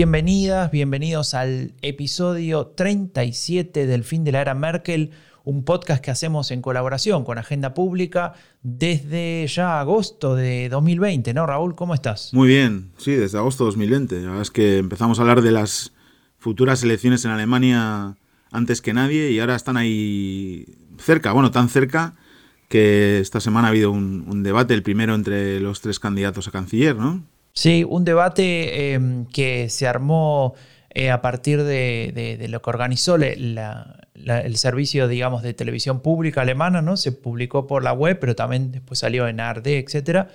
Bienvenidas, bienvenidos al episodio 37 del fin de la era Merkel, un podcast que hacemos en colaboración con Agenda Pública desde ya agosto de 2020, ¿no, Raúl? ¿Cómo estás? Muy bien, sí, desde agosto de 2020. La verdad es que empezamos a hablar de las futuras elecciones en Alemania antes que nadie y ahora están ahí cerca, bueno, tan cerca que esta semana ha habido un, un debate, el primero entre los tres candidatos a canciller, ¿no? Sí, un debate em, que se armó eh, a partir de, lo que organizó el servicio, digamos, de televisión pública alemana, ¿no? Se publicó por la web, pero también después salió en ARD, etc.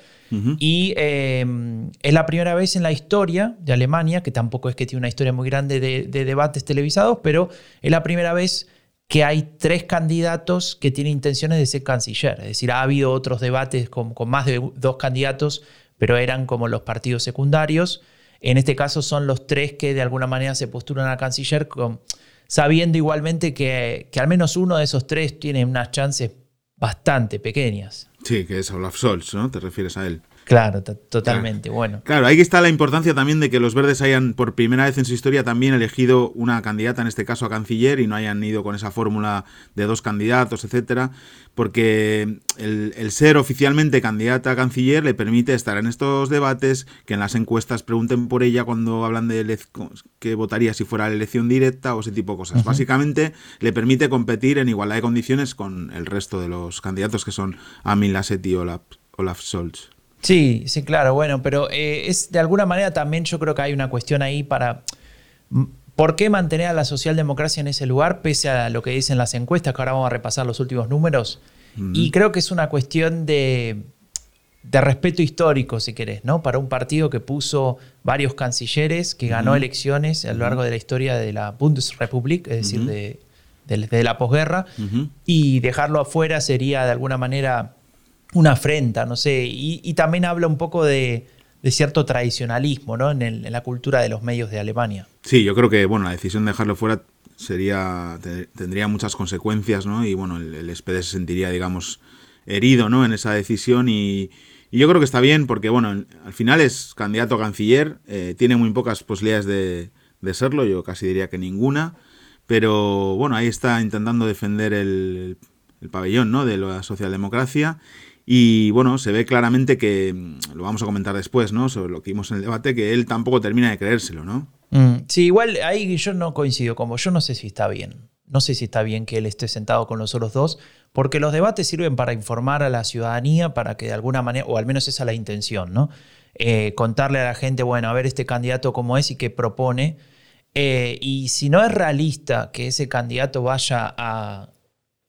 Y em, es la primera vez en la historia de Alemania, que tampoco es que tiene una historia muy grande de, debates televisados, pero es la primera vez que hay tres candidatos que tienen intenciones de ser canciller. Es decir, ha habido otros debates con más de dos candidatos pero eran como los partidos secundarios. En este caso son los tres que de alguna manera se postulan a canciller, sabiendo igualmente que, que, al menos uno de esos tres tiene unas chances bastante pequeñas. Sí, que es Olaf Scholz, ¿no? ¿Te refieres a él? Claro, totalmente. Bueno. Claro, ahí está la importancia también de que los verdes hayan por primera vez en su historia también elegido una candidata, en este caso a canciller, y no hayan ido con esa fórmula de dos candidatos, etcétera, porque el, ser oficialmente candidata a canciller le permite estar en estos debates, que en las encuestas pregunten por ella cuando hablan de que votaría si fuera la elección directa o ese tipo de cosas. Básicamente le permite competir en igualdad de condiciones con el resto de los candidatos que son Amin Lasset y Olaf, Olaf Scholz. Sí, sí, claro, bueno, pero eh, es de alguna manera también yo creo que hay una cuestión ahí para... ¿Por qué mantener a la socialdemocracia en ese lugar pese a lo que dicen las encuestas, que ahora vamos a repasar los últimos números? Y creo que es una cuestión de, de, respeto histórico, si querés, ¿no? Para un partido que puso varios cancilleres, que ganó elecciones a lo largo de la historia de la Bundesrepublik, es decir, de, de, la posguerra, y dejarlo afuera sería de alguna manera una afrenta, no sé, y, también habla un poco de, cierto tradicionalismo ¿no? En, la cultura de los medios de Alemania. Sí, yo creo que bueno, la decisión de dejarlo fuera sería tendría muchas consecuencias, ¿no? Y bueno, el, SPD se sentiría, digamos, herido, ¿no? En esa decisión y, yo creo que está bien porque, bueno, al final es candidato a canciller, eh, tiene muy pocas posibilidades de, de, serlo, yo casi diría que ninguna, pero bueno, ahí está intentando defender el, el pabellón, ¿no? De la socialdemocracia y bueno, se ve claramente que, mm, lo vamos a comentar después, ¿no? Sobre lo que vimos en el debate, que él tampoco termina de creérselo, ¿no? Mm, sí, igual ahí yo no coincido como yo no sé si está bien. No sé si está bien que él esté sentado con los otros dos, porque los debates sirven para informar a la ciudadanía, para que de alguna manera, o al menos esa es la intención, ¿no? Eh, contarle a la gente, bueno, a ver este candidato cómo es y qué propone. Eh, y si no es realista que ese candidato vaya a,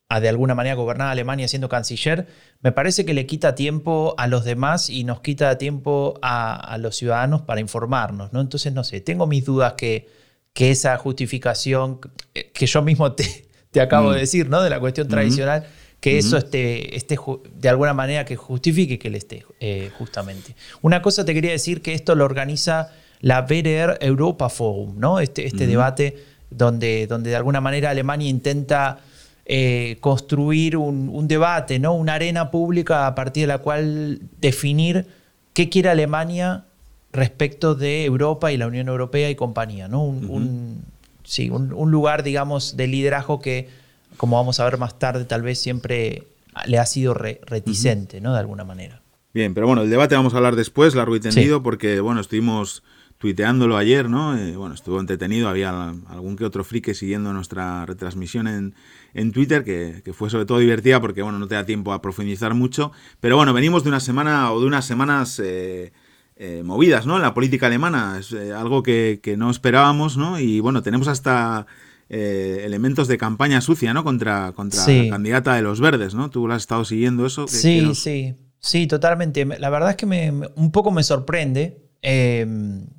a de alguna manera gobernar Alemania siendo canciller, me parece que le quita tiempo a los demás y nos quita tiempo a, los ciudadanos para informarnos, ¿no? Entonces, no sé, tengo mis dudas que, que esa justificación que yo mismo te, te acabo de mm. decir, ¿no? De la cuestión tradicional, que eso esté, esté, de alguna manera que justifique que él esté, eh, justamente. Una cosa te quería decir que esto lo organiza la BDR Europa Forum, ¿no? Este, este debate donde, donde de alguna manera Alemania intenta eh, construir un, debate, ¿no? una arena pública a partir de la cual definir qué quiere Alemania respecto de Europa y la Unión Europea y compañía. ¿no? Un, sí, un, lugar, digamos, de liderazgo que, como vamos a ver más tarde, tal vez siempre le ha sido reticente, ¿no? De alguna manera. Bien, pero bueno, el debate vamos a hablar después, largo y tendido, porque bueno, estuvimos tuiteándolo ayer, ¿no? Eh, bueno, estuvo entretenido, había algún que otro friki siguiendo nuestra retransmisión en, en Twitter, que, fue sobre todo divertida porque, bueno, no te da tiempo a profundizar mucho. Pero bueno, venimos de una semana o de unas semanas eh, eh, movidas, ¿no? En la política alemana, es algo que, no esperábamos, ¿no? Y bueno, tenemos hasta elementos de campaña sucia, ¿no? Contra, contra la candidata de los verdes, ¿no? Tú lo has estado siguiendo eso. sí, sí, sí, totalmente. La verdad es que me, un poco me sorprende.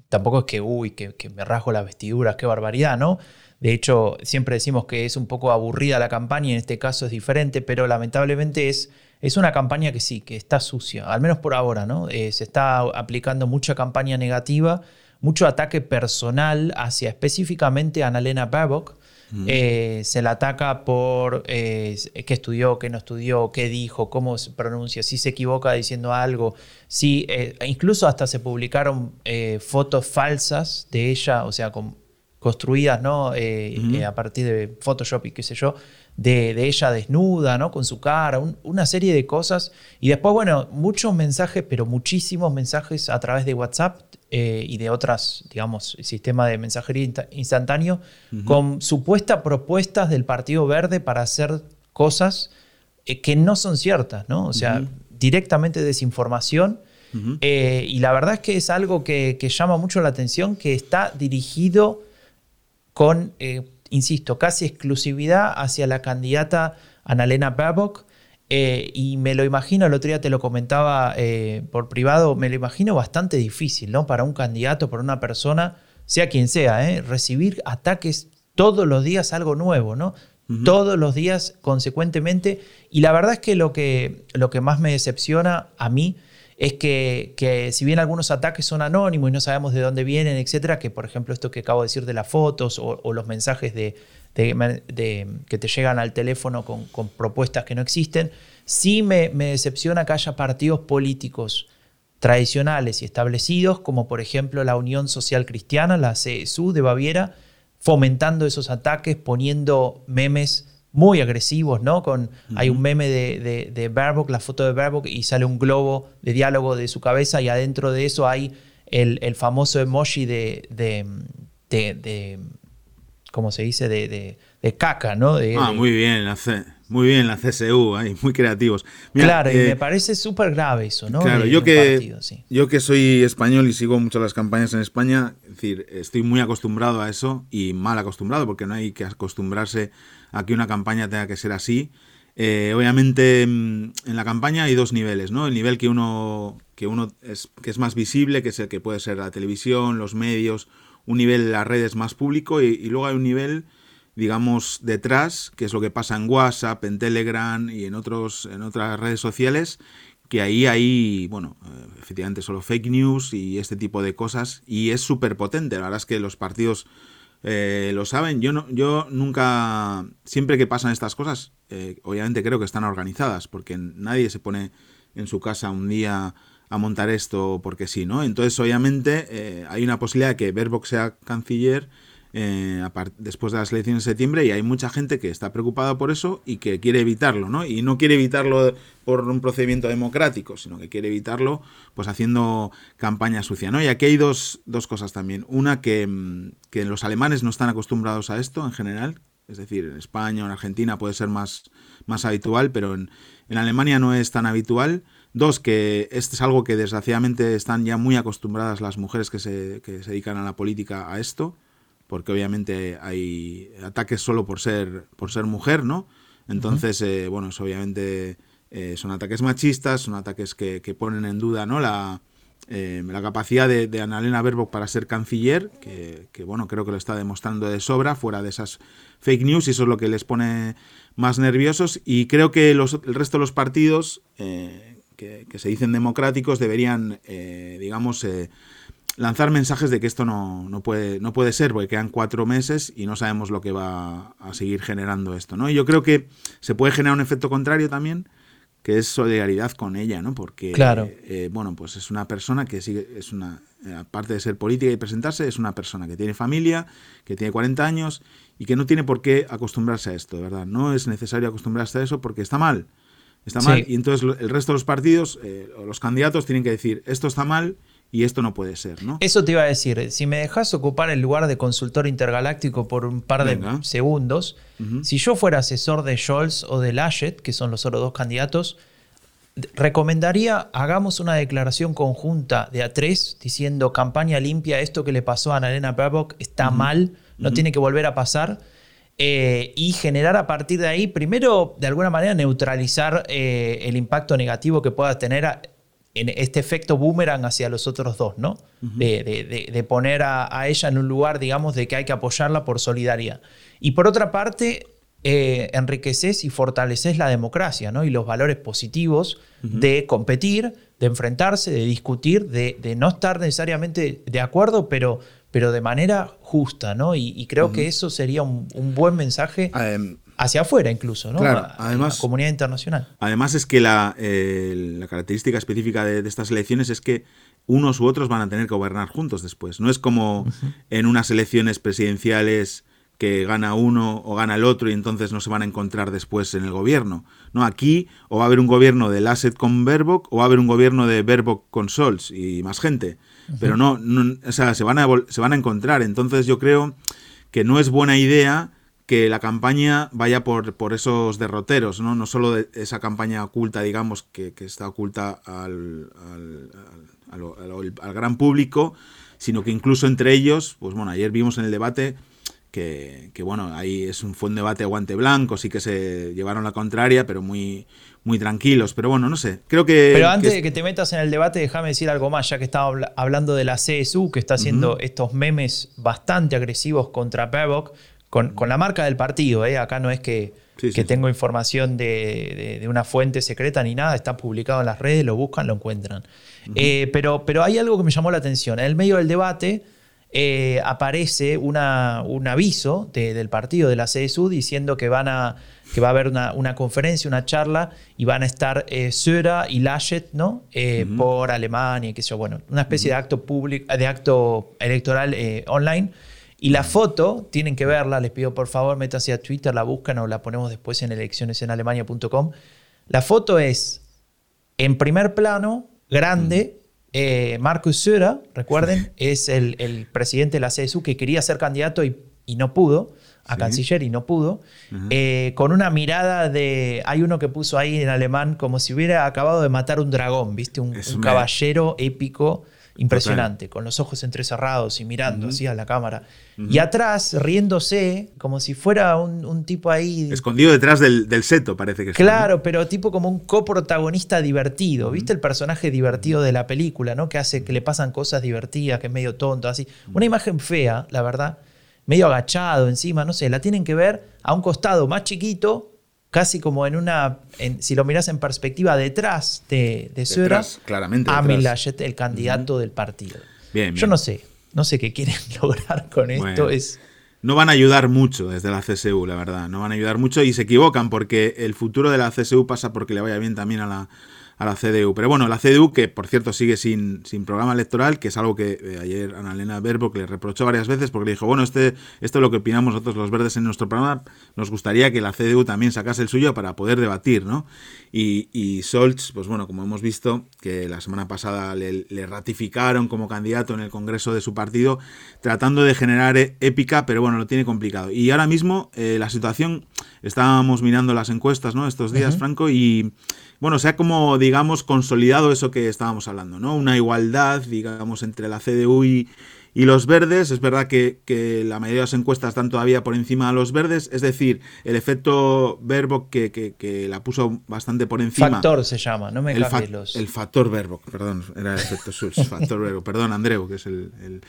Tampoco es que, uy, que, me rasgo las vestiduras, qué barbaridad, ¿no? De hecho, siempre decimos que es un poco aburrida la campaña, en este caso es diferente, pero lamentablemente es, es una campaña que sí, que está sucia, al menos por ahora, ¿no? Eh, se está aplicando mucha campaña negativa, mucho ataque personal hacia específicamente a Annalena Baerbock. Eh, se la ataca por eh, qué estudió, qué no estudió, qué dijo, cómo se pronuncia, si se equivoca diciendo algo. Si, incluso hasta se publicaron fotos falsas de ella, o sea, con construidas ¿no? Eh, eh, a partir de Photoshop y qué sé yo, de, ella desnuda, ¿no? con su cara, una serie de cosas. Y después, bueno, muchos mensajes, pero muchísimos mensajes a través de WhatsApp eh, y de otras, digamos, sistemas de mensajería instantáneo, con supuestas propuestas del Partido Verde para hacer cosas que no son ciertas, ¿no? O sea, directamente desinformación. y la verdad es que es algo que, que llama mucho la atención, que está dirigido con, eh, insisto, casi exclusividad hacia la candidata Annalena Baerbock. Eh, y me lo imagino, el otro día te lo comentaba eh, por privado, me lo imagino bastante difícil, ¿no? Para un candidato, para una persona, sea quien sea, recibir ataques todos los días, algo nuevo, ¿no? Todos los días, consecuentemente. Y la verdad es que lo que, lo que más me decepciona a mí es que, si bien algunos ataques son anónimos y no sabemos de dónde vienen, etcétera, que por ejemplo esto que acabo de decir de las fotos o, los mensajes de, que te llegan al teléfono con, propuestas que no existen, sí me, decepciona que haya partidos políticos tradicionales y establecidos, como por ejemplo la Unión Social Cristiana, la CSU de Baviera, fomentando esos ataques, poniendo memes muy agresivos, ¿no? Con, Hay un meme de, de, de la foto de Baerbock, y sale un globo de diálogo de su cabeza y adentro de eso hay el, el famoso emoji de, de, ¿cómo se dice? De, caca, ¿no? ah, muy bien, la muy bien la CSU, ahí, muy creativos. claro, y me eh, parece súper grave eso, ¿no? Claro, yo, que, yo que soy español y sigo mucho las campañas en España, es decir, estoy muy acostumbrado a eso y mal acostumbrado porque no hay que acostumbrarse aquí una campaña tenga que ser así. Eh, obviamente mm, en la campaña hay dos niveles, ¿no? El nivel que uno, que uno es, que es más visible, que es el que puede ser la televisión, los medios, un nivel de las redes más público y, luego hay un nivel, digamos, detrás, que es lo que pasa en WhatsApp, en Telegram y en, otros, en otras redes sociales, que ahí hay, bueno, eh, efectivamente solo fake news y este tipo de cosas y es súper potente. La verdad es que los partidos eh, lo saben. Yo, no, yo nunca, siempre que pasan estas cosas, eh, obviamente creo que están organizadas, porque nadie se pone en su casa un día a montar esto porque sí, ¿no? Entonces, obviamente, eh, hay una posibilidad de que Baerbock sea canciller eh, después de las elecciones de septiembre y hay mucha gente que está preocupada por eso y que quiere evitarlo, ¿no? Y no quiere evitarlo por un procedimiento democrático, sino que quiere evitarlo pues haciendo campaña sucia, ¿no? Y aquí hay dos, cosas también. Una, que, mm, que, los alemanes no están acostumbrados a esto en general, es decir, en España o en Argentina puede ser más, más habitual, pero en, en Alemania no es tan habitual. Dos, que esto es algo que desgraciadamente están ya muy acostumbradas las mujeres que se, que se dedican a la política a esto porque obviamente hay ataques solo por ser, por ser mujer, ¿no? Entonces, eh, bueno, obviamente eh, son ataques machistas, son ataques que, ponen en duda, ¿no? La, eh, la capacidad de, de Annalena Baerbock para ser canciller, que, bueno, creo que lo está demostrando de sobra, fuera de esas fake news, y eso es lo que les pone más nerviosos. Y creo que los, el resto de los partidos que, que, se dicen democráticos deberían, digamos, lanzar mensajes de que esto no, no, puede, no puede ser, porque quedan cuatro meses y no sabemos lo que va a seguir generando esto. ¿no? Y yo creo que se puede generar un efecto contrario también, que es solidaridad con ella, ¿no? Porque, claro. Eh, bueno, pues es una persona que sigue, es una, eh, aparte de ser política y presentarse, es una persona que tiene familia, que tiene 40 años y que no tiene por qué acostumbrarse a esto, ¿verdad? No es necesario acostumbrarse a eso porque está mal. Está mal. Y entonces el resto de los partidos, eh, o los candidatos, tienen que decir, esto está mal y esto no puede ser, ¿no? Eso te iba a decir, si me dejas ocupar el lugar de consultor intergaláctico por un par de segundos, si yo fuera asesor de Scholz o de Laschet, que son los otros dos candidatos, recomendaría hagamos una declaración conjunta de A3 diciendo campaña limpia, esto que le pasó a Annalena Baerbock está mal, no tiene que volver a pasar. Eh, y generar a partir de ahí, primero, de alguna manera, neutralizar eh, el impacto negativo que pueda tener en este efecto boomerang hacia los otros dos, ¿no? de, poner a, ella en un lugar, digamos, de que hay que apoyarla por solidaridad. Y por otra parte, eh, enriqueces y fortaleces la democracia, ¿no? Y los valores positivos de competir, de enfrentarse, de discutir, de, no estar necesariamente de acuerdo, pero, pero de manera justa, ¿no? Y, creo que eso sería un, buen mensaje hacia afuera incluso, ¿no? Claro, además, la comunidad internacional. Además es que la, eh, la característica específica de, estas elecciones es que unos u otros van a tener que gobernar juntos después. No es como en unas elecciones presidenciales que gana uno o gana el otro y entonces no se van a encontrar después en el gobierno. No, aquí o va a haber un gobierno de Lasset con Baerbock o va a haber un gobierno de Baerbock con Scholz y más gente. Pero no, o sea, se van, a, se van a encontrar. Entonces yo creo que no es buena idea que la campaña vaya por, por esos derroteros, ¿no? No solo de esa campaña oculta, digamos, que, está oculta al, al, gran público, sino que incluso entre ellos, pues bueno, ayer vimos en el debate que, bueno, ahí es un, fue un debate guante blanco, sí que se llevaron la contraria, pero muy, muy tranquilos. Pero bueno, no sé, creo que... Pero antes de que te metas en el debate, déjame decir algo más, ya que estaba hablando de la CSU, que está haciendo estos memes bastante agresivos contra Baerbock, con, con, la marca del partido, ¿eh? acá no es que, que tengo información de, una fuente secreta ni nada, está publicado en las redes, lo buscan, lo encuentran. Eh, pero, pero hay algo que me llamó la atención. En el medio del debate eh, aparece una, un aviso del partido de la CSU diciendo que, van a, que va a haber una, conferencia, una charla y van a estar eh, y Laschet ¿no? Eh, por Alemania, qué sé yo, bueno, una especie de acto público, de acto electoral eh, online. Y la foto, tienen que verla, les pido por favor, métanse a Twitter, la buscan o la ponemos después en eleccionesenalemania.com. La foto es en primer plano, grande, eh, Marcus Söder, recuerden, es el, presidente de la CSU que quería ser candidato y, no pudo, a canciller y no pudo, eh, con una mirada de, hay uno que puso ahí en alemán como si hubiera acabado de matar un dragón, ¿viste? Un, caballero épico impresionante, con los ojos entrecerrados y mirando así a la cámara. Y atrás, riéndose, como si fuera un, tipo ahí. Escondido detrás del, seto, parece que Claro, pero tipo como un coprotagonista divertido. ¿Viste el personaje divertido de la película, ¿no? Que hace que le pasan cosas divertidas, que es medio tonto, así. Una imagen fea, la verdad. Medio agachado encima, no sé. La tienen que ver a un costado más chiquito, casi como en una, si lo miras en perspectiva, detrás de, de Sura, claramente a el candidato del partido. Bien, Yo no sé, no sé qué quieren lograr con esto. Es, no van a ayudar mucho desde la CSU, la verdad. No van a ayudar mucho y se equivocan porque el futuro de la CSU pasa porque le vaya bien también a la, a la CDU. Pero bueno, la CDU, que por cierto sigue sin, sin programa electoral, que es algo que eh, ayer Ana Verbo que le reprochó varias veces porque le dijo, bueno, este, esto es lo que opinamos nosotros los verdes en nuestro programa, nos gustaría que la CDU también sacase el suyo para poder debatir, ¿no? Y, y pues bueno, como hemos visto, que la semana pasada le, ratificaron como candidato en el Congreso de su partido, tratando de generar e, épica, pero bueno, lo tiene complicado. Y ahora mismo eh, la situación, estábamos mirando las encuestas, ¿no? Estos días, Franco, y bueno, se ha como, digamos, consolidado eso que estábamos hablando, ¿no? Una igualdad, digamos, entre la CDU y, y los verdes. Es verdad que, la mayoría de las encuestas están todavía por encima de los verdes, es decir, el efecto verbo que, que, la puso bastante por encima. Factor se llama, no me el, el factor verbo, perdón, era el efecto Schultz, factor verbo, perdón, Andreu, que es el,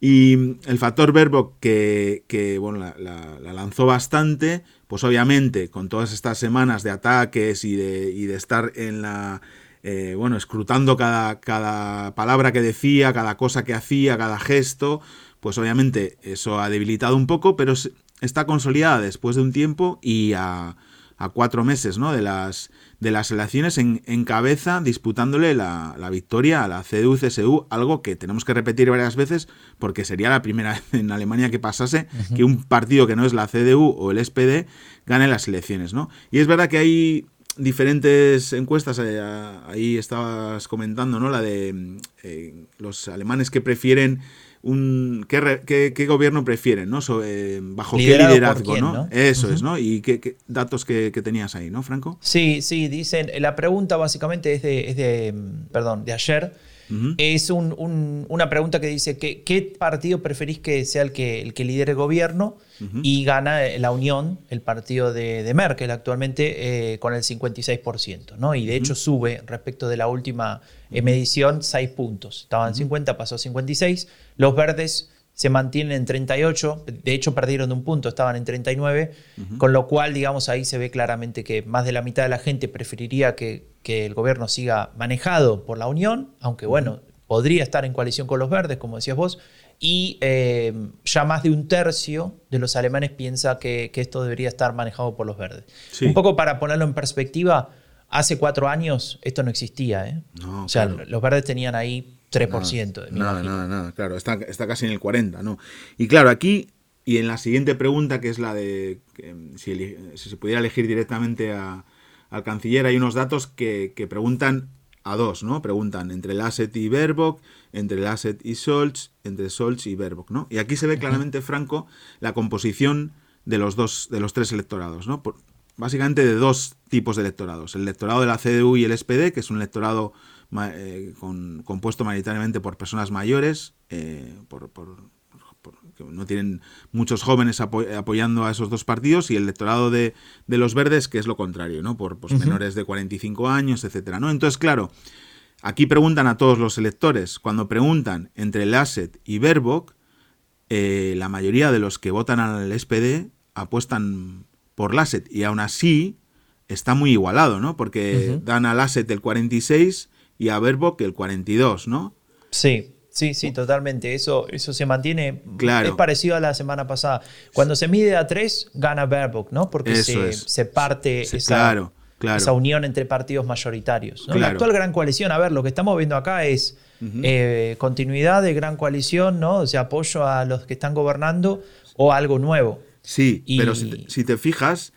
Y el factor verbo que, bueno, la, la lanzó bastante pues obviamente con todas estas semanas de ataques y de, y de estar en la... Eh, bueno, escrutando cada, cada palabra que decía, cada cosa que hacía, cada gesto, pues obviamente eso ha debilitado un poco, pero está consolidada después de un tiempo y a, a cuatro meses ¿no? de, las, de las elecciones en, cabeza disputándole la, victoria a la CDU-CSU, algo que tenemos que repetir varias veces porque sería la primera vez en Alemania que pasase que un partido que no es la CDU o el SPD gane las elecciones. ¿no? Y es verdad que hay diferentes encuestas, eh, ahí estabas comentando, ¿no? La de eh, los alemanes que prefieren un qué, qué, gobierno prefieren, ¿no? bajo qué liderazgo, ¿no? Eso es, ¿no? Y qué, datos que, tenías ahí, ¿no, Franco? Sí, sí, dicen, la pregunta básicamente es de, es de perdón, de ayer es una pregunta que dice, ¿qué, ¿qué, partido preferís que sea el que, el que lidere el gobierno? Y gana la Unión, el partido de, Merkel actualmente, eh, con el 56%. ¿no? Y de hecho sube respecto de la última eh, medición 6 puntos. Estaban en 50, pasó a 56. Los verdes se mantienen en 38, de hecho perdieron de un punto, estaban en 39, con lo cual, digamos, ahí se ve claramente que más de la mitad de la gente preferiría que, el gobierno siga manejado por la Unión, aunque bueno, podría estar en coalición con los verdes, como decías vos, y eh, ya más de un tercio de los alemanes piensa que, esto debería estar manejado por los verdes. Un poco para ponerlo en perspectiva, hace cuatro años esto no existía. ¿eh? o sea, los verdes tenían ahí 3%. Nada, nada, nada, claro, está, está, casi en el 40%, ¿no? Y claro, aquí, y en la siguiente pregunta, que es la de si, se pudiera elegir directamente al canciller, hay unos datos que, preguntan a dos, ¿no? Preguntan entre el asset y Baerbock, entre el asset y Scholz, entre Scholz y Baerbock, ¿no? Y aquí se ve claramente, Franco, la composición de los dos, de los tres electorados, ¿no? básicamente de dos tipos de electorados. El electorado de la CDU y el SPD, que es un electorado eh, con, compuesto mayoritariamente por personas mayores, eh, por, que no tienen muchos jóvenes apoyando a esos dos partidos, y el electorado de, los verdes, que es lo contrario, ¿no? por pues, menores de 45 años, etcétera, ¿no? Entonces, claro, aquí preguntan a todos los electores, cuando preguntan entre el ASET y Baerbock, eh, la mayoría de los que votan al SPD apuestan por Lasset y aún así está muy igualado, ¿no? Porque dan a Lasset el 46 y a Baerbock el 42, ¿no? Sí, sí, sí, totalmente. Eso, eso se mantiene. Claro. Es parecido a la semana pasada. Cuando se mide a 3, gana Baerbock, ¿no? Porque se, parte esa, esa, unión entre partidos mayoritarios. La actual gran coalición, a ver, lo que estamos viendo acá es eh, continuidad de gran coalición, ¿no? O sea, apoyo a los que están gobernando o algo nuevo. Sí, pero si te, fijas,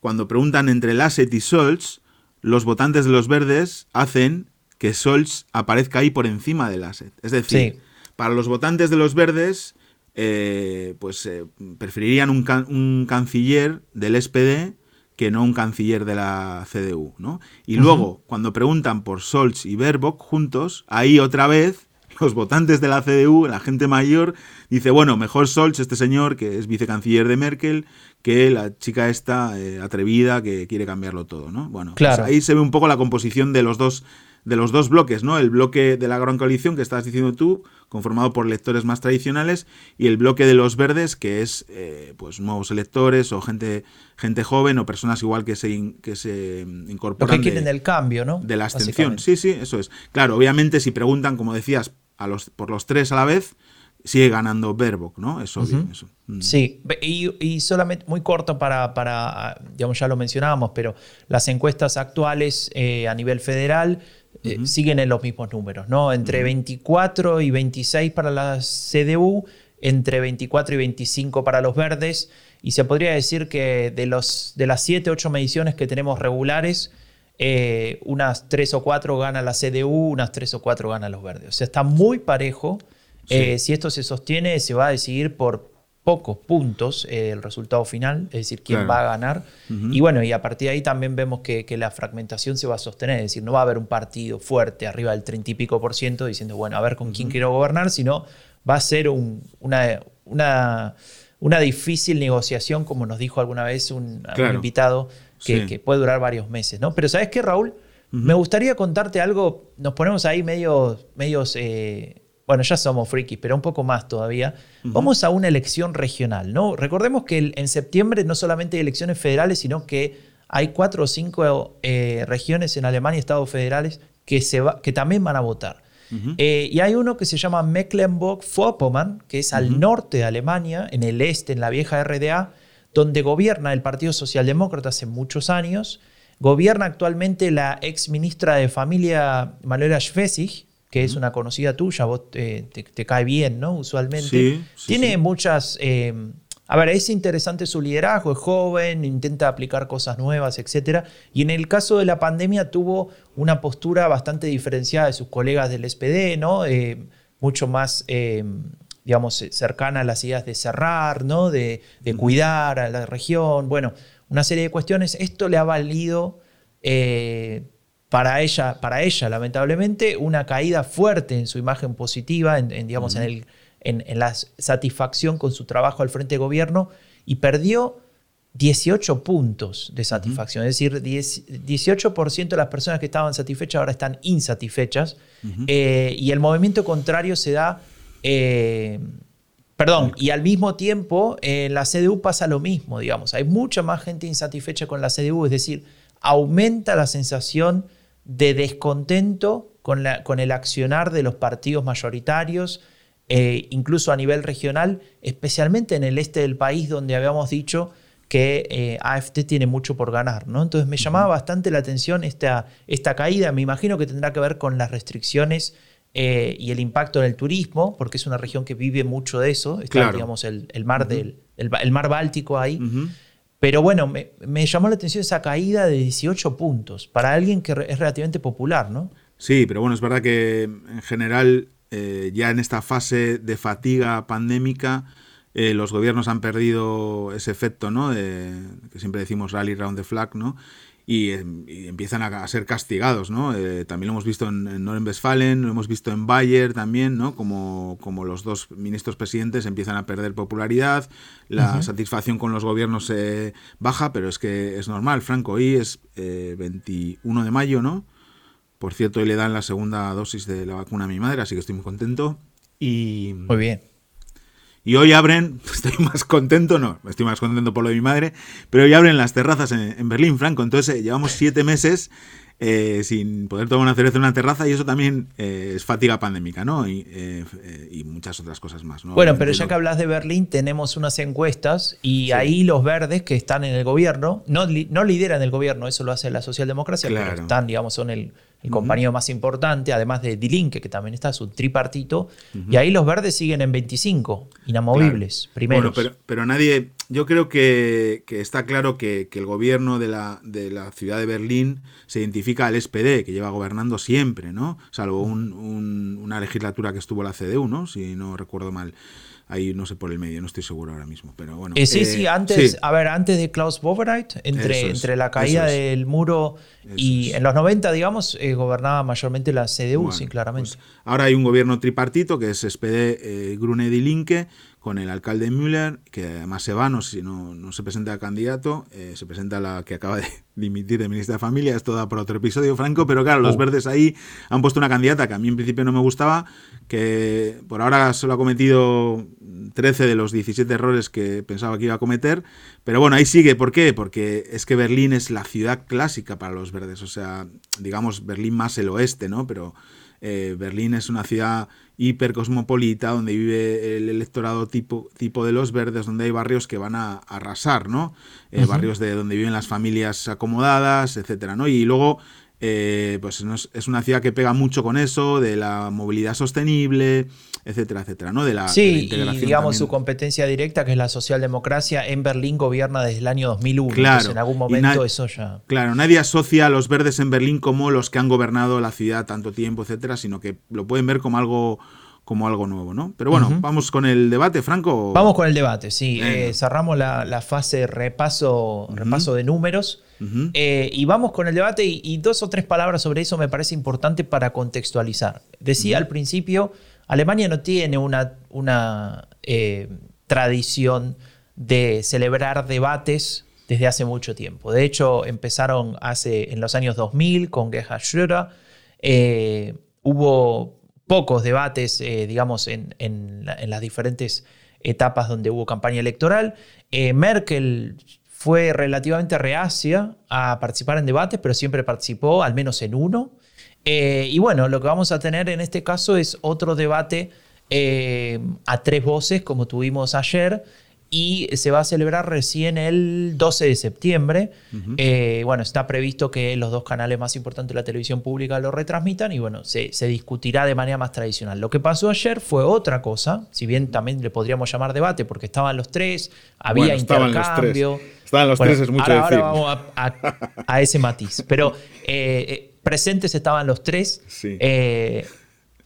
cuando preguntan entre Lasset y Scholz, los votantes de los verdes hacen que Scholz aparezca ahí por encima de Lasset. Es decir, para los votantes de los verdes, eh, pues eh, preferirían un, canciller del SPD que no un canciller de la CDU, ¿no? Y luego, cuando preguntan por Scholz y Baerbock juntos, ahí otra vez los votantes de la CDU, la gente mayor, dice, bueno, mejor Scholz, este señor que es vicecanciller de Merkel, que la chica esta eh, atrevida que quiere cambiarlo todo, ¿no? Bueno, pues ahí se ve un poco la composición de los dos de los dos bloques, ¿no? El bloque de la gran coalición que estás diciendo tú, conformado por electores más tradicionales, y el bloque de los verdes, que es eh, pues nuevos electores o gente, gente joven o personas igual que se, que se incorporan. Porque quieren el cambio, ¿no? De la abstención. Sí, sí, eso es. Claro, obviamente si preguntan, como decías, los, por los tres a la vez, sigue ganando Baerbock, ¿no? Es obvio eso. Mm. Sí, y, solamente muy corto para, para, digamos, ya lo mencionábamos, pero las encuestas actuales eh, a nivel federal eh, siguen en los mismos números, ¿no? Entre 24 y 26 para la CDU, entre 24 y 25 para los verdes, y se podría decir que de, los, de las 7, 8 mediciones que tenemos regulares, eh, unas tres o cuatro gana la CDU, unas tres o cuatro gana los verdes. O sea, está muy parejo. Eh, si esto se sostiene, se va a decidir por pocos puntos eh, el resultado final, es decir, quién va a ganar. Y bueno, y a partir de ahí también vemos que, la fragmentación se va a sostener, es decir, no va a haber un partido fuerte arriba del 30 y pico por ciento diciendo, bueno, a ver con quién quiero gobernar, sino va a ser una, una, una, difícil negociación, como nos dijo alguna vez un, un invitado, que, puede durar varios meses, ¿no? Pero ¿sabes qué, Raúl? Me gustaría contarte algo, nos ponemos ahí medios, medios eh, bueno, ya somos frikis, pero un poco más todavía. Vamos a una elección regional, ¿no? Recordemos que en septiembre no solamente hay elecciones federales, sino que hay cuatro o cinco eh, regiones en Alemania, estados federales, que, se va, que también van a votar. Eh, y hay uno que se llama Mecklenburg-Vorpommern, que es al norte de Alemania, en el este, en la vieja RDA, donde gobierna el Partido Socialdemócrata hace muchos años. Gobierna actualmente la ex ministra de Familia Manuela Schwesig, que es una conocida tuya, vos te, cae bien, ¿no? Usualmente. Tiene muchas. Eh, a ver, es interesante su liderazgo, es joven, intenta aplicar cosas nuevas, etc. Y en el caso de la pandemia tuvo una postura bastante diferenciada de sus colegas del SPD, ¿no? Eh, mucho más, eh, digamos, cercana a las ideas de cerrar, ¿no? De, cuidar a la región, bueno, una serie de cuestiones. Esto le ha valido... Eh, para ella, para ella, lamentablemente, una caída fuerte en su imagen positiva, en, digamos, en el en, la satisfacción con su trabajo al frente de gobierno y perdió 18 puntos de satisfacción. Es decir, 18% de las personas que estaban satisfechas ahora están insatisfechas. Eh, y el movimiento contrario se da... Eh, perdón, y al mismo tiempo en la CDU pasa lo mismo, digamos. Hay mucha más gente insatisfecha con la CDU, es decir, aumenta la sensación de descontento con, la, con el accionar de los partidos mayoritarios, eh, incluso a nivel regional, especialmente en el este del país donde habíamos dicho que eh, AFT tiene mucho por ganar. ¿no? Entonces me llamaba bastante la atención esta, esta caída, me imagino que tendrá que ver con las restricciones eh, y el impacto en el turismo, porque es una región que vive mucho de eso, está digamos, el, mar del, el, mar Báltico ahí. Pero bueno, me, llamó la atención esa caída de 18 puntos para alguien que es relativamente popular, ¿no? Sí, pero bueno, es verdad que en general eh, ya en esta fase de fatiga pandémica, eh, los gobiernos han perdido ese efecto, ¿no? que siempre decimos rally round the flag, ¿no? Y, empiezan a, ser castigados, ¿no? Eh, también lo hemos visto en, en Norden-Westfalen, lo hemos visto en Bayer también, ¿no? Como, como los dos ministros presidentes empiezan a perder popularidad, la satisfacción con los gobiernos se baja, pero es que es normal, Franco, hoy es 21 de mayo, ¿no? Por cierto, hoy le dan la segunda dosis de la vacuna a mi madre, así que estoy muy contento. Y, muy bien. Y hoy abren, estoy más contento, no, estoy más contento por lo de mi madre, pero hoy abren las terrazas en, Berlín, Franco. Entonces eh, llevamos siete meses eh, sin poder tomar una cerveza en una terraza y eso también eh, es fatiga pandémica, ¿no? Y, y, muchas otras cosas más, ¿no? Bueno, pero ya que hablas de Berlín, tenemos unas encuestas y ahí los verdes que están en el gobierno, no, no lideran el gobierno, eso lo hace la socialdemocracia, pero están, digamos, son el el compañero más importante, además de Dilinque, que también está, es un tripartito, y ahí los verdes siguen en 25, inamovibles, primero. pero, pero, nadie, yo creo que, está claro que, el gobierno de la, de la, ciudad de Berlín se identifica al SPD, que lleva gobernando siempre, ¿no? Salvo una legislatura que estuvo la CDU, ¿no? Si no recuerdo mal ahí no sé por el medio, no estoy seguro ahora mismo, pero bueno. Eh, sí, sí, eh, antes, a ver, antes de Klaus Bobereit, entre, entre la caída del muro y en los 90, digamos, eh, gobernaba mayormente la CDU, sí, claramente. Pues ahora hay un gobierno tripartito que es SPD, Grune y Linke, con el alcalde Müller, que además se va, no, si no, no se presenta candidato, eh, se presenta la que acaba de dimitir de ministra de Familia, esto da por otro episodio, Franco, pero claro, los oh. verdes ahí han puesto una candidata que a mí en principio no me gustaba, que por ahora solo ha cometido 13 de los 17 errores que pensaba que iba a cometer, pero bueno, ahí sigue, ¿por qué? Porque es que Berlín es la ciudad clásica para los verdes, o sea, digamos Berlín más el oeste, ¿no? Pero eh, Berlín es una ciudad hipercosmopolita donde vive el electorado tipo, tipo de los verdes, donde hay barrios que van a, arrasar, ¿no? Eh, barrios de donde viven las familias acomodadas, etcétera, ¿no? Y luego eh, pues es una ciudad que pega mucho con eso, de la movilidad sostenible, etcétera, etcétera, ¿no? De la, sí, y digamos su competencia directa, que es la socialdemocracia, en Berlín gobierna desde el año 2001. Claro, en algún momento eso ya... Claro, nadie asocia a los verdes en Berlín como los que han gobernado la ciudad tanto tiempo, etcétera, sino que lo pueden ver como algo como algo nuevo, ¿no? Pero bueno, vamos con el debate, Franco. Vamos con el debate, sí. Eh, cerramos la, fase repaso, repaso de números. Eh, y vamos con el debate y, dos o tres palabras sobre eso me parece importante para contextualizar. Decía al principio, Alemania no tiene una, eh, tradición de celebrar debates desde hace mucho tiempo. De hecho, empezaron hace, en los años 2000 con Gerhard Schröder. hubo pocos debates, eh, digamos, en, las diferentes etapas donde hubo campaña electoral. Eh, Merkel fue relativamente reacia a participar en debates, pero siempre participó, al menos en uno. Eh, y bueno, lo que vamos a tener en este caso es otro debate a tres voces, como tuvimos ayer, y se va a celebrar recién el 12 de septiembre. Eh, bueno, está previsto que los dos canales más importantes de la televisión pública lo retransmitan y bueno, se, discutirá de manera más tradicional. Lo que pasó ayer fue otra cosa, si bien también le podríamos llamar debate porque estaban los tres, había intercambio. Estaban los tres, es mucho ahora, vamos a, ese matiz. Pero eh, eh, presentes estaban los tres. Sí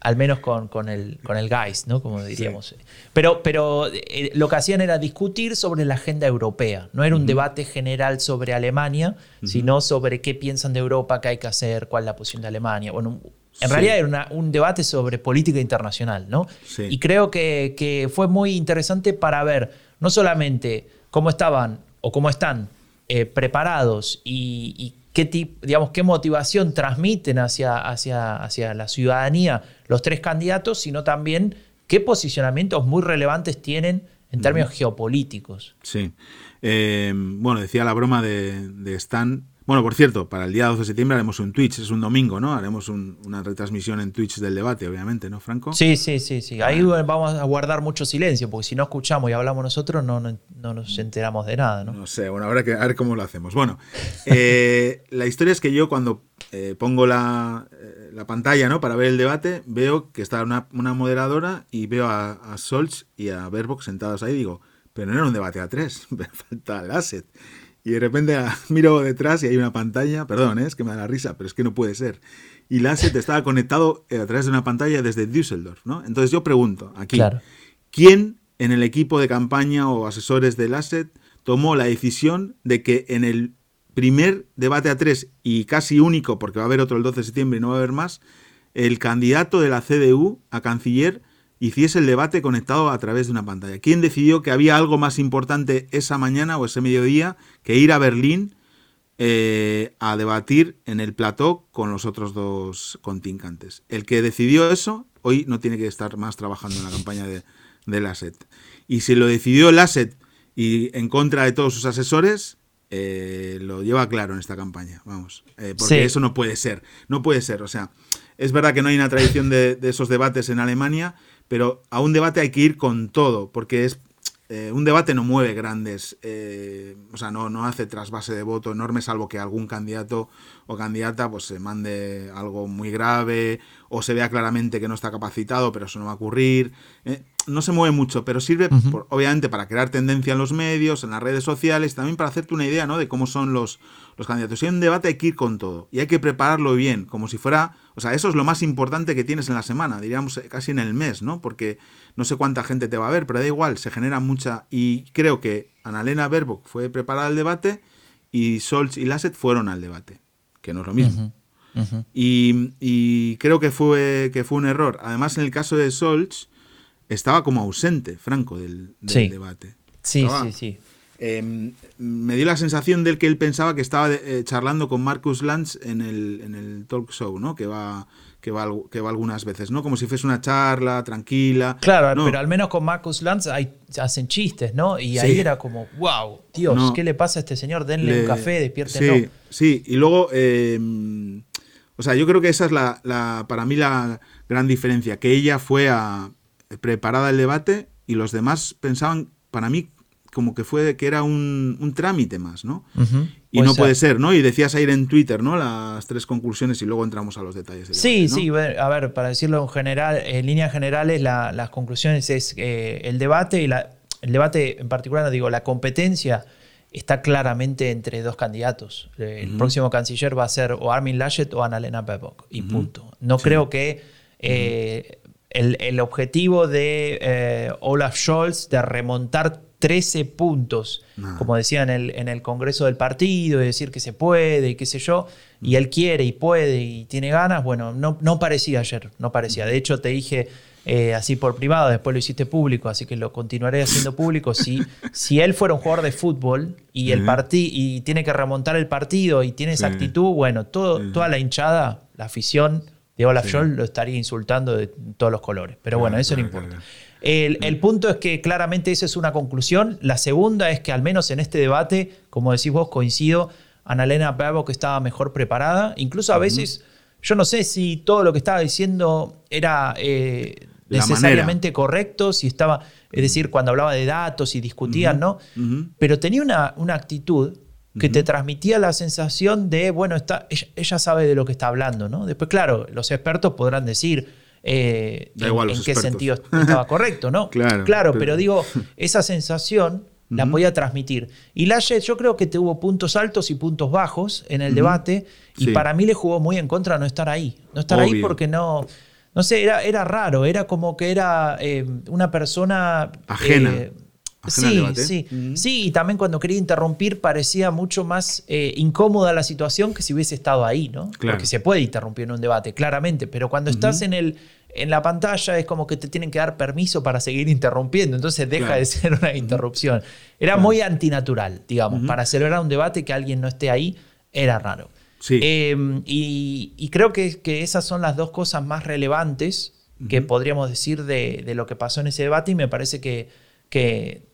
al menos con, con, el, con el Geist, ¿no? Como diríamos. Pero, pero eh, lo que hacían era discutir sobre la agenda europea. No era un debate general sobre Alemania, sino sobre qué piensan de Europa, qué hay que hacer, cuál es la posición de Alemania. Bueno, en realidad era un debate sobre política internacional, ¿no? Y creo que, que, fue muy interesante para ver no solamente cómo estaban o cómo están eh, preparados y, y qué, digamos, qué motivación transmiten hacia, hacia, hacia la ciudadanía los tres candidatos, sino también qué posicionamientos muy relevantes tienen en términos geopolíticos. Sí. Eh, bueno, decía la broma de, de Stan bueno, por cierto, para el día 12 de septiembre haremos un Twitch, es un domingo, ¿no? Haremos una retransmisión en Twitch del debate, obviamente, ¿no, Franco? Sí, sí, sí, sí. Ahí vamos a guardar mucho silencio, porque si no escuchamos y hablamos nosotros, no, no, nos enteramos de nada, ¿no? No sé, bueno, habrá que ver cómo lo hacemos. Bueno, eh, la historia es que yo cuando eh, pongo la, eh, la, pantalla, ¿no? Para ver el debate, veo que está una, moderadora y veo a, a Solch y a Verbox sentados ahí digo, pero no era un debate a tres, me falta el asset. Y de repente miro detrás y hay una pantalla, perdón, ¿eh? es que me da la risa, pero es que no puede ser. Y asset estaba conectado eh, a través de una pantalla desde Düsseldorf, ¿no? Entonces yo pregunto aquí, ¿quién en el equipo de campaña o asesores del asset tomó la decisión de que en el primer debate a tres y casi único, porque va a haber otro el 12 de septiembre y no va a haber más, el candidato de la CDU a canciller hiciese el debate conectado a través de una pantalla. ¿Quién decidió que había algo más importante esa mañana o ese mediodía que ir a Berlín eh, a debatir en el plató con los otros dos contingentes? El que decidió eso hoy no tiene que estar más trabajando en la campaña de, del ASET. Y si lo decidió el ASET y en contra de todos sus asesores, eh, lo lleva claro en esta campaña, vamos. Eh, porque eso no puede ser, no puede ser. O sea, es verdad que no hay una tradición de esos debates en Alemania, pero a un debate hay que ir con todo, porque es eh, un debate no mueve grandes, eh, o sea, no, no hace trasvase de voto enorme, salvo que algún candidato o candidata pues se mande algo muy grave o se vea claramente que no está capacitado, pero eso no va a ocurrir. Eh, no se mueve mucho, pero sirve obviamente para crear tendencia en los medios, en las redes sociales, también para hacerte una idea ¿no? de cómo son los, los candidatos. Si hay un debate hay que ir con todo y hay que prepararlo bien, como si fuera, o sea, eso es lo más importante que tienes en la semana, diríamos eh, casi en el mes, ¿no? Porque no sé cuánta gente te va a ver, pero da igual, se genera mucha y creo que Annalena Baerbock fue preparada al debate y Solz y Lasset fueron al debate, que no es lo mismo. y, creo que fue, que fue un error. Además, en el caso de Solz, estaba como ausente, Franco, del, debate. Sí, sí, sí. Em, me dio la sensación del que él pensaba que estaba eh, charlando con Marcus Lanz en el, en el talk show, ¿no? Que va, que va, que va algunas veces, ¿no? Como si fuese una charla tranquila. Claro, pero al menos con Marcus Lanz hay, hacen chistes, ¿no? Y ahí era como, wow, Dios, ¿qué le pasa a este señor? Denle un café, despiértenlo. Sí, sí, y luego, em, o sea, yo creo que esa es la, la, para mí la gran diferencia, que ella fue a, preparada el debate y los demás pensaban, para mí, como que fue que era un, trámite más, ¿no? Y no puede ser, ¿no? Y decías ayer en Twitter, ¿no? Las tres conclusiones y luego entramos a los detalles. sí, sí, a ver, para decirlo en general, en líneas generales, las conclusiones es eh, el debate y la, el debate en particular, digo, la competencia está claramente entre dos candidatos. El próximo canciller va a ser o Armin Laschet o Annalena Baerbock, y punto. No creo que eh, el, objetivo de eh, Olaf Scholz de remontar 13 puntos, como decía en el, en el Congreso del Partido, y decir que se puede y qué sé yo, y él quiere y puede y tiene ganas, bueno, no, no parecía ayer, no parecía. De hecho, te dije eh, así por privado, después lo hiciste público, así que lo continuaré haciendo público. Si, si él fuera un jugador de fútbol y, el y tiene que remontar el partido y tiene esa actitud, bueno, todo, toda la hinchada, la afición de Olaf Scholz lo estaría insultando de todos los colores. Pero bueno, eso no importa. El, punto es que claramente esa es una conclusión. La segunda es que al menos en este debate, como decís vos, coincido, Annalena que estaba mejor preparada. Incluso a veces, yo no sé si todo lo que estaba diciendo era... Eh, necesariamente correcto, si estaba, es decir, cuando hablaba de datos y discutían, ¿no? Pero tenía una, una actitud que te transmitía la sensación de, bueno, está, ella, sabe de lo que está hablando, ¿no? Después, claro, los expertos podrán decir eh, en, qué sentido estaba correcto, ¿no? claro, claro pero... digo, esa sensación la podía transmitir. Y Laschet yo creo que tuvo puntos altos y puntos bajos en el debate y para mí le jugó muy en contra no estar ahí. No estar ahí porque no... No sé, era, era raro, era como que era eh, una persona... Ajena. Eh, sí, sí, sí, y también cuando quería interrumpir parecía mucho más eh, incómoda la situación que si hubiese estado ahí, ¿no? Porque se puede interrumpir en un debate, claramente, pero cuando estás en el en la pantalla es como que te tienen que dar permiso para seguir interrumpiendo, entonces deja de ser una interrupción. Era muy antinatural, digamos, para celebrar un debate que alguien no esté ahí era raro. Em, y, creo que, esas son las dos cosas más relevantes que podríamos decir de, lo que pasó en ese debate y me parece que, que,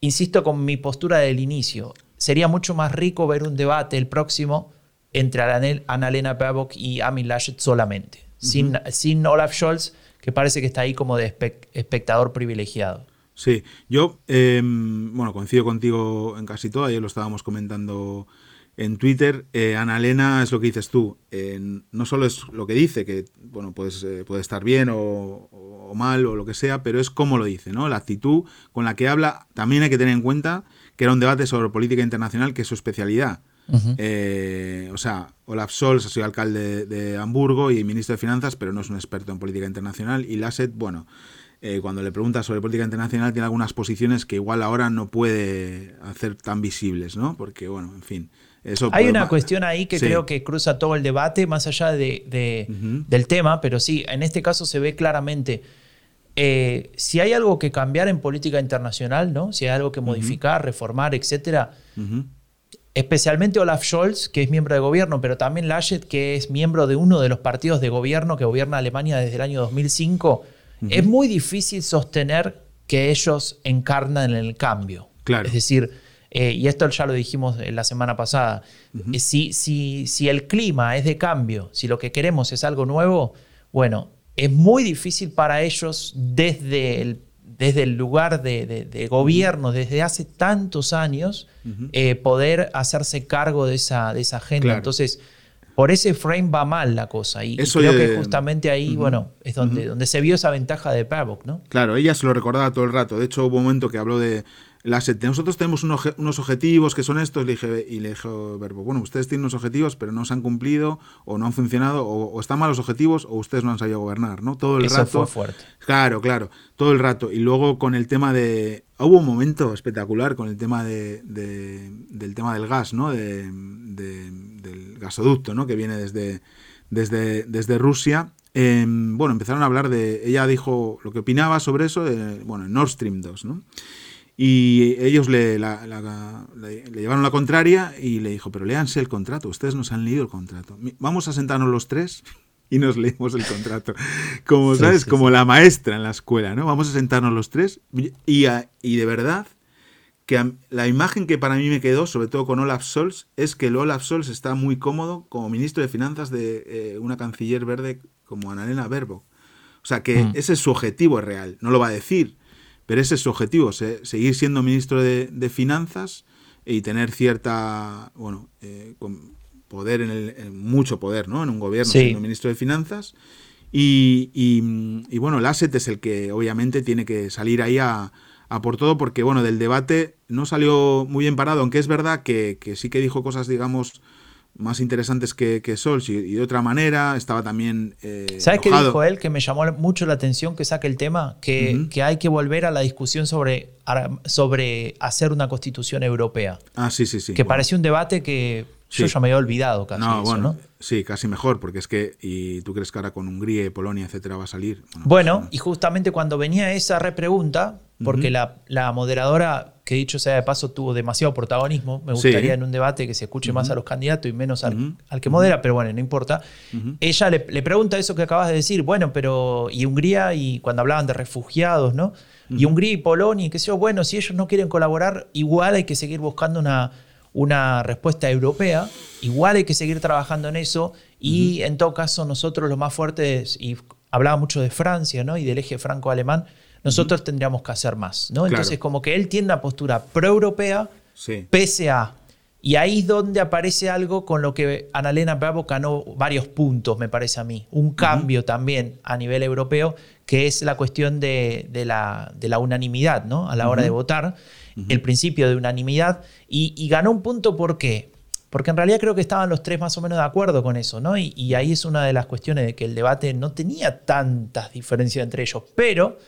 insisto con mi postura del inicio, sería mucho más rico ver un debate el próximo entre Annalena Baerbock y Amin Laschet solamente, sin, sin Olaf Scholz, que parece que está ahí como de espectador privilegiado. Sí, yo, em, bueno, coincido contigo en casi todo, ayer lo estábamos comentando en Twitter, eh, Ana Elena es lo que dices tú. no solo es lo que dice, que bueno, pues, eh, puede estar bien o, mal o lo que sea, pero es cómo lo dice, ¿no? La actitud con la que habla. También hay que tener en cuenta que era un debate sobre política internacional, que es su especialidad. Eh, o sea, Olaf Scholz ha sido alcalde de, Hamburgo y ministro de Finanzas, pero no es un experto en política internacional. Y Lasset, bueno, cuando le pregunta sobre política internacional, tiene algunas posiciones que igual ahora no puede hacer tan visibles, ¿no? Porque, bueno, en fin. Hay una cuestión ahí que creo que cruza todo el debate, más allá de, del tema, pero sí, en este caso se ve claramente. Eh, si hay algo que cambiar en política internacional, ¿no? si hay algo que modificar, reformar, etc., especialmente Olaf Scholz, que es miembro de gobierno, pero también Laschet, que es miembro de uno de los partidos de gobierno que gobierna Alemania desde el año 2005, es muy difícil sostener que ellos encarnan el cambio. Claro. Es decir, eh, y esto ya lo dijimos la semana pasada, eh, si, si, si, el clima es de cambio, si lo que queremos es algo nuevo, bueno, es muy difícil para ellos desde el, desde el lugar de, gobierno, desde hace tantos años, eh, poder hacerse cargo de esa, de esa agenda. Entonces, por ese frame va mal la cosa. Y, creo que justamente ahí, bueno, es donde, donde se vio esa ventaja de Pavok, ¿no? Claro, ella se lo recordaba todo el rato. De hecho, hubo un momento que habló de nosotros tenemos unos objetivos que son estos, le dije, y le dije Verbo, bueno, ustedes tienen unos objetivos, pero no se han cumplido, o no han funcionado, o, están mal los objetivos, o ustedes no han sabido gobernar, ¿no? Todo el Eso rato. Fue fuerte. Claro, claro, todo el rato. Y luego con el tema de. Hubo un momento espectacular con el tema de, del tema del gas, ¿no? del gasoducto, ¿no? Que viene desde, desde, desde Rusia. Em, bueno, empezaron a hablar de. Ella dijo lo que opinaba sobre eso, de, bueno, Nord Stream 2, ¿no? Y ellos le, llevaron la contraria y le dijo, pero léanse el contrato, ustedes nos han leído el contrato. Vamos a sentarnos los tres y nos leemos el contrato. Como, ¿sabes? Como la maestra en la escuela, ¿no? Vamos a sentarnos los tres. Y, y de verdad que la imagen que para mí me quedó, sobre todo con Olaf Scholz, es que el Olaf Scholz está muy cómodo como ministro de Finanzas de eh, una canciller verde como Annalena Baerbock. O sea que mm. ese es su objetivo real. No lo va a decir, pero ese es su objetivo, seguir siendo ministro de, Finanzas y tener cierta, bueno, eh, poder en el, mucho poder, ¿no? En un gobierno siendo ministro de Finanzas. Y, y, bueno, el asset es el que obviamente tiene que salir ahí a, por todo, porque bueno, del debate no salió muy bien parado, aunque es verdad que, que sí que dijo cosas, digamos, más interesantes que, que y, de otra manera. Estaba también. Eh, ¿Sabes qué dijo él? Que me llamó mucho la atención que saque el tema, que, que hay que volver a la discusión sobre, sobre hacer una constitución europea. Ah, sí, sí, sí. Que pareció un debate que yo ya me había olvidado casi. No, bueno, sí, casi mejor, porque es que. ¿Y tú crees que ahora con Hungría y Polonia, etcétera, va a salir? Bueno, pues, y justamente cuando venía esa repregunta, porque la, la moderadora que dicho sea de paso tuvo demasiado protagonismo. Me gustaría en un debate que se escuche más a los candidatos y menos al, que modera, pero bueno, no importa. Ella le, pregunta eso que acabas de decir, bueno, pero ¿y Hungría? Y cuando hablaban de refugiados, ¿no? Y Hungría y Polonia, y qué sé yo, bueno, si ellos no quieren colaborar, igual hay que seguir buscando una, una respuesta europea, igual hay que seguir trabajando en eso y en todo caso nosotros lo más fuertes y hablaba mucho de Francia ¿no? y del eje franco-alemán, nosotros tendríamos que hacer más. ¿no? Entonces, como que él tiene una postura pro-europea, pese a y ahí es donde aparece algo con lo que Annalena Baerbock ganó varios puntos, me parece a mí. Un cambio también a nivel europeo, que es la cuestión de, la, de la, unanimidad ¿no? a la hora de votar, el principio de unanimidad. Y, ganó un punto ¿por qué? Porque en realidad creo que estaban los tres más o menos de acuerdo con eso, ¿no? Y, ahí es una de las cuestiones de que el debate no tenía tantas diferencias entre ellos. Pero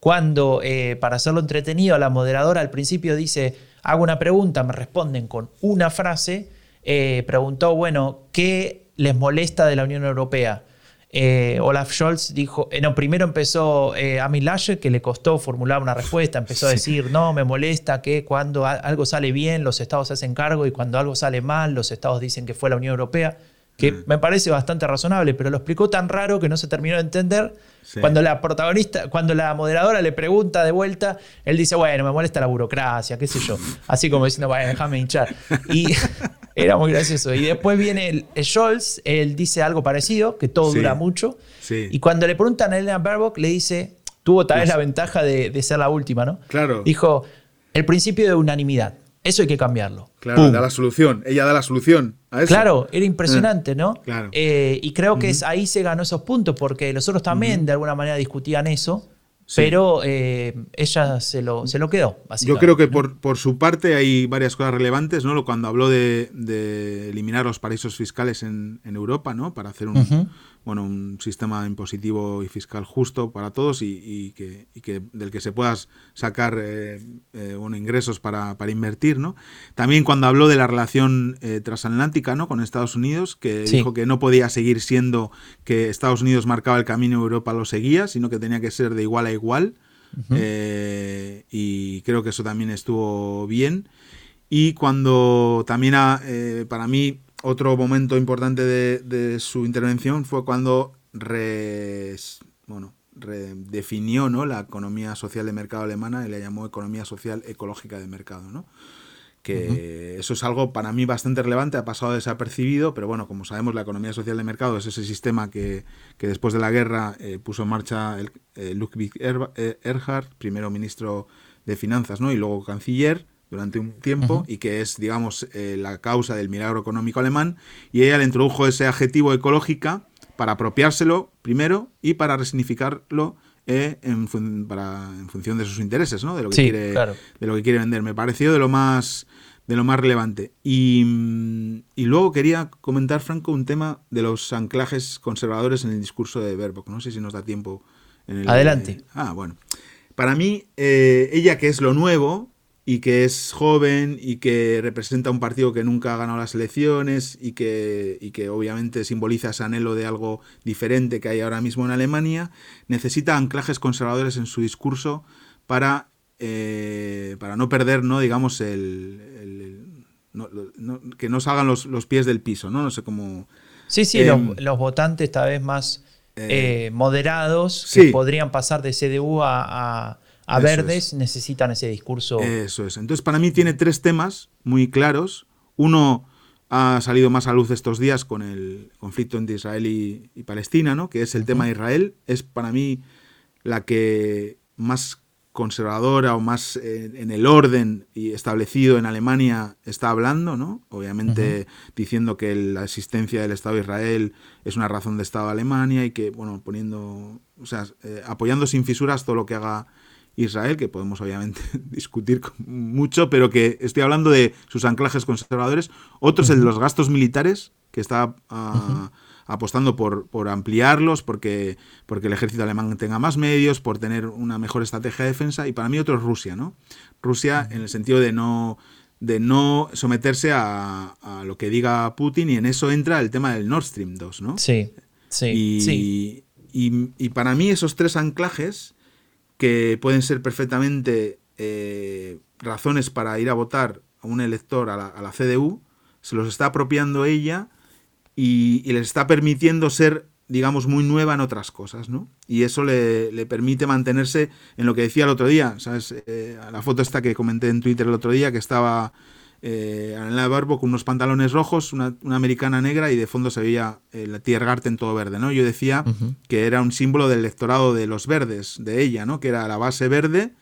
cuando, eh, para hacerlo entretenido, la moderadora al principio dice hago una pregunta, me responden con una frase, eh, preguntó, bueno, ¿qué les molesta de la Unión Europea? Eh, Olaf Scholz dijo, eh, no, primero empezó eh, Ami Laschet, que le costó formular una respuesta, empezó a decir, no, me molesta que cuando algo sale bien los estados se hacen cargo y cuando algo sale mal los estados dicen que fue la Unión Europea que mm. me parece bastante razonable, pero lo explicó tan raro que no se terminó de entender. Cuando la protagonista, cuando la moderadora le pregunta de vuelta, él dice, bueno, me molesta la burocracia, qué sé yo. Así como diciendo, bueno, déjame hinchar. Y era muy gracioso. Y después viene el, Scholz, él dice algo parecido, que todo dura mucho. Y cuando le preguntan a Elena Baerbock, le dice, tuvo tal vez la ventaja de, de ser la última, ¿no? Claro. Dijo, el principio de unanimidad. Eso hay que cambiarlo. Claro, da la solución. Ella da la solución a eso. Claro, era impresionante, ¿no? Claro. Eh, y creo que es, ahí se ganó esos puntos, porque los otros también de alguna manera discutían eso. Pero eh, ella se lo, se lo quedó. Yo creo que por, por, su parte hay varias cosas relevantes, ¿no? Cuando habló de, eliminar los paraísos fiscales en, Europa, ¿no? Para hacer un, bueno, un sistema impositivo y fiscal justo para todos y, que, que, del que se puedas sacar eh, eh, ingresos para, invertir. ¿no? También cuando habló de la relación eh, transatlántica ¿no? con Estados Unidos, que dijo que no podía seguir siendo que Estados Unidos marcaba el camino y Europa lo seguía, sino que tenía que ser de igual a igual. y creo que eso también estuvo bien. Y cuando también para mí otro momento importante de, su intervención fue cuando bueno, redefinió ¿no? la economía social de mercado alemana y le llamó economía social ecológica de mercado. ¿no? Que eso es algo para mí bastante relevante, ha pasado desapercibido, pero bueno, como sabemos, la economía social de mercado es ese sistema que, después de la guerra eh, puso en marcha el, eh, Ludwig eh, Erhard, primero ministro de Finanzas ¿no? y luego canciller durante un tiempo y que es, digamos, eh, la causa del milagro económico alemán. Y ella le introdujo ese adjetivo ecológica para apropiárselo primero y para resignificarlo eh, en, para, en, función de sus intereses, ¿no? De lo que quiere, de lo que quiere vender. Me pareció de lo más de lo más relevante. Y, y, luego quería comentar, Franco, un tema de los anclajes conservadores en el discurso de Baerbock. No sé si nos da tiempo. En el, Adelante. ah, bueno. Para mí, eh, ella que es lo nuevo, y que es joven y que representa un partido que nunca ha ganado las elecciones y que, y que obviamente simboliza ese anhelo de algo diferente que hay ahora mismo en Alemania, necesita anclajes conservadores en su discurso para, eh, para no perder, ¿no? digamos, el, que no salgan los, los, pies del piso, ¿no? No sé cómo... Sí, sí, los, em, los, votantes tal vez más eh, eh, moderados que podrían pasar de CDU a a verdes necesitan ese discurso. Eso es. Entonces, para mí tiene tres temas muy claros. Uno ha salido más a luz estos días con el conflicto entre Israel y, Palestina, ¿no? que es el tema de Israel. Es para mí la que más conservadora o más eh, en el orden y establecido en Alemania está hablando, ¿no? Obviamente diciendo que la existencia del Estado de Israel es una razón de Estado de Alemania y que, bueno, poniendo, o sea, eh, apoyando sin fisuras todo lo que haga Israel, que podemos obviamente discutir mucho, pero que estoy hablando de sus anclajes conservadores. Otro es el de los gastos militares, que está ah, apostando por, por, ampliarlos, porque, porque el ejército alemán tenga más medios, por tener una mejor estrategia de defensa. Y para mí otro es Rusia, ¿no? Rusia en el sentido de no de no someterse a, lo que diga Putin y en eso entra el tema del Nord Stream 2, ¿no? Sí, sí. y, y para mí esos tres anclajes que pueden ser perfectamente eh, razones para ir a votar a un elector a la, CDU, se los está apropiando ella y, les está permitiendo ser, digamos, muy nueva en otras cosas, ¿no? Y eso le, permite mantenerse en lo que decía el otro día, ¿sabes? Eh, la foto esta que comenté en Twitter el otro día, que estaba eh, Annalena Baerbock con unos pantalones rojos, una, americana negra y de fondo se veía el Tiergarten todo verde, ¿no? Yo decía que era un símbolo del electorado de los verdes, de ella, ¿no? Que era la base verde,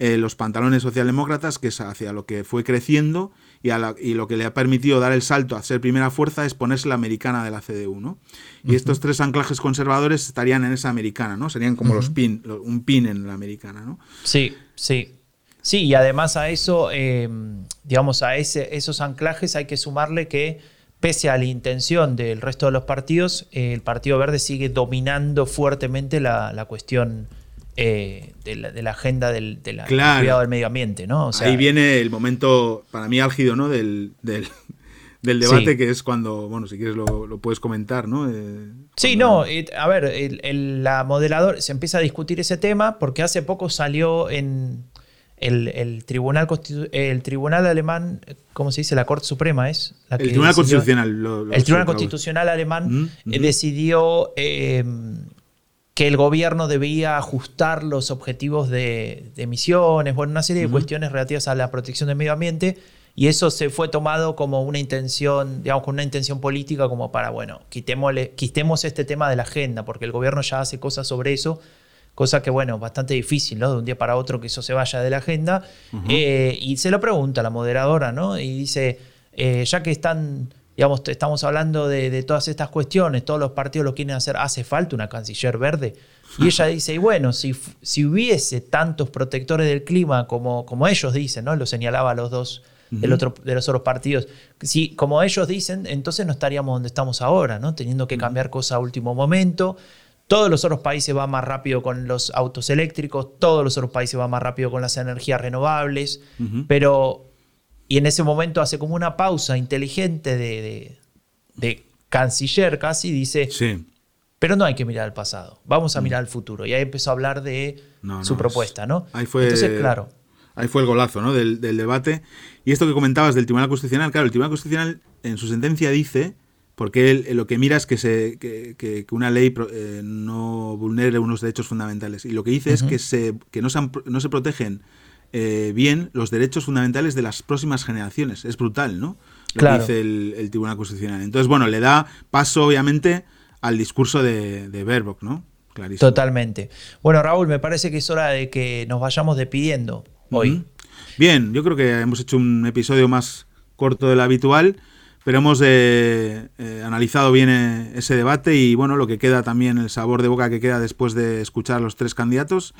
eh, los pantalones socialdemócratas, que es hacia lo que fue creciendo y, y, lo que le ha permitido dar el salto a ser primera fuerza es ponerse la americana de la CDU, ¿no? Y estos tres anclajes conservadores estarían en esa americana, ¿no? Serían como los pin, un pin en la americana, ¿no? Sí, sí. Sí, y además a eso, em, digamos, a ese, esos anclajes hay que sumarle que pese a la intención del resto de los partidos, el Partido Verde sigue dominando fuertemente la, cuestión eh, de, la, agenda del, cuidado del medio ambiente, ¿no? Ahí viene el momento, para mí, álgido, ¿no? Del, del, debate, que es cuando, bueno, si quieres lo, puedes comentar, ¿no? Eh, sí, no, a ver, la modelador, se empieza a discutir ese tema porque hace poco salió en el, tribunal el tribunal alemán, ¿cómo se dice? La Corte Suprema es. el Tribunal Constitucional. el Tribunal Constitucional alemán mm, eh, decidió em, que el gobierno debía ajustar los objetivos de, emisiones, bueno, una serie de cuestiones relativas a la protección del medio ambiente. Y eso se fue tomado como una intención, digamos, con una intención política como para, bueno, quitemos este tema de la agenda, porque el gobierno ya hace cosas sobre eso cosa que, bueno, bastante difícil, ¿no? De un día para otro que eso se vaya de la agenda. Eh, y se lo pregunta la moderadora, ¿no? Y dice, eh, ya que están, digamos, estamos hablando de, todas estas cuestiones, todos los partidos lo quieren hacer, ¿hace falta una canciller verde? Y ella dice, y bueno, si, si hubiese tantos protectores del clima como, como ellos dicen, ¿no? Lo señalaba a los dos del otro, de los otros partidos. Si, como ellos dicen, entonces no estaríamos donde estamos ahora, ¿no? Teniendo que cambiar cosas a último momento. Todos los otros países van más rápido con los autos eléctricos, todos los otros países van más rápido con las energías renovables, pero... Y en ese momento hace como una pausa inteligente de, canciller casi, dice, sí. pero no hay que mirar al pasado, vamos a mirar al futuro. Y ahí empezó a hablar de su propuesta, ¿no? Ahí fue, Entonces, claro. Ahí fue el golazo ¿no? del, del, debate. Y esto que comentabas del Tribunal Constitucional, claro, el Tribunal Constitucional en su sentencia dice porque él, lo que mira es que, se, que, una ley eh, no vulnere unos derechos fundamentales. Y lo que dice es que, se, que no, se no se protegen eh, bien los derechos fundamentales de las próximas generaciones. Es brutal, ¿no? Lo que dice el, Tribunal Constitucional. Entonces, bueno, le da paso, obviamente, al discurso de, de Baerbock, ¿no? Clarísimo. Totalmente. Bueno, Raúl, me parece que es hora de que nos vayamos despidiendo hoy. Bien, yo creo que hemos hecho un episodio más corto del habitual pero hemos eh, eh, analizado bien eh, ese debate y bueno, lo que queda también, el sabor de boca que queda después de escuchar a los tres candidatos.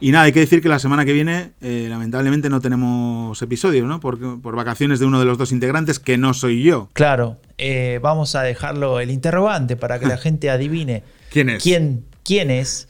Y nada, hay que decir que la semana que viene, lamentablemente, no tenemos episodio, ¿no? Por, por, vacaciones de uno de los dos integrantes, que no soy yo. Claro, vamos a dejarlo el interrogante para que la gente adivine. ¿Quién es? ¿Quién, quién es?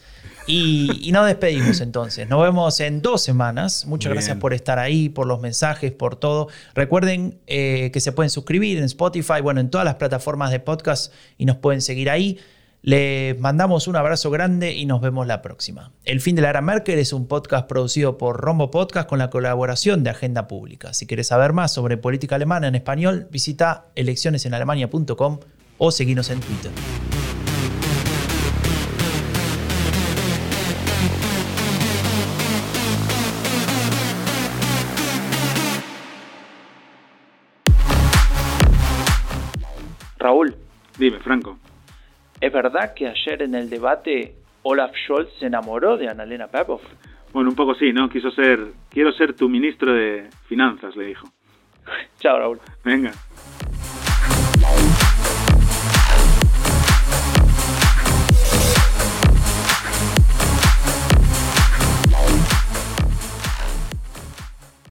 Y, nos despedimos entonces. Nos vemos en dos semanas. Muchas gracias por estar ahí, por los mensajes, por todo. Recuerden eh, que se pueden suscribir en Spotify, bueno, en todas las plataformas de podcast y nos pueden seguir ahí. Les mandamos un abrazo grande y nos vemos la próxima. El fin de la era Merkel es un podcast producido por Rombo Podcast con la colaboración de Agenda Pública. Si quieres saber más sobre política alemana en español, visita eleccionesenalemania.com o seguinos en Twitter. Raúl. Dime, Franco. ¿Es verdad que ayer en el debate Olaf Scholz se enamoró de Annalena Baerbock? Bueno, un poco sí, ¿no? Quiso ser, quiero ser tu ministro de finanzas, le dijo. Chao, Raúl. Venga.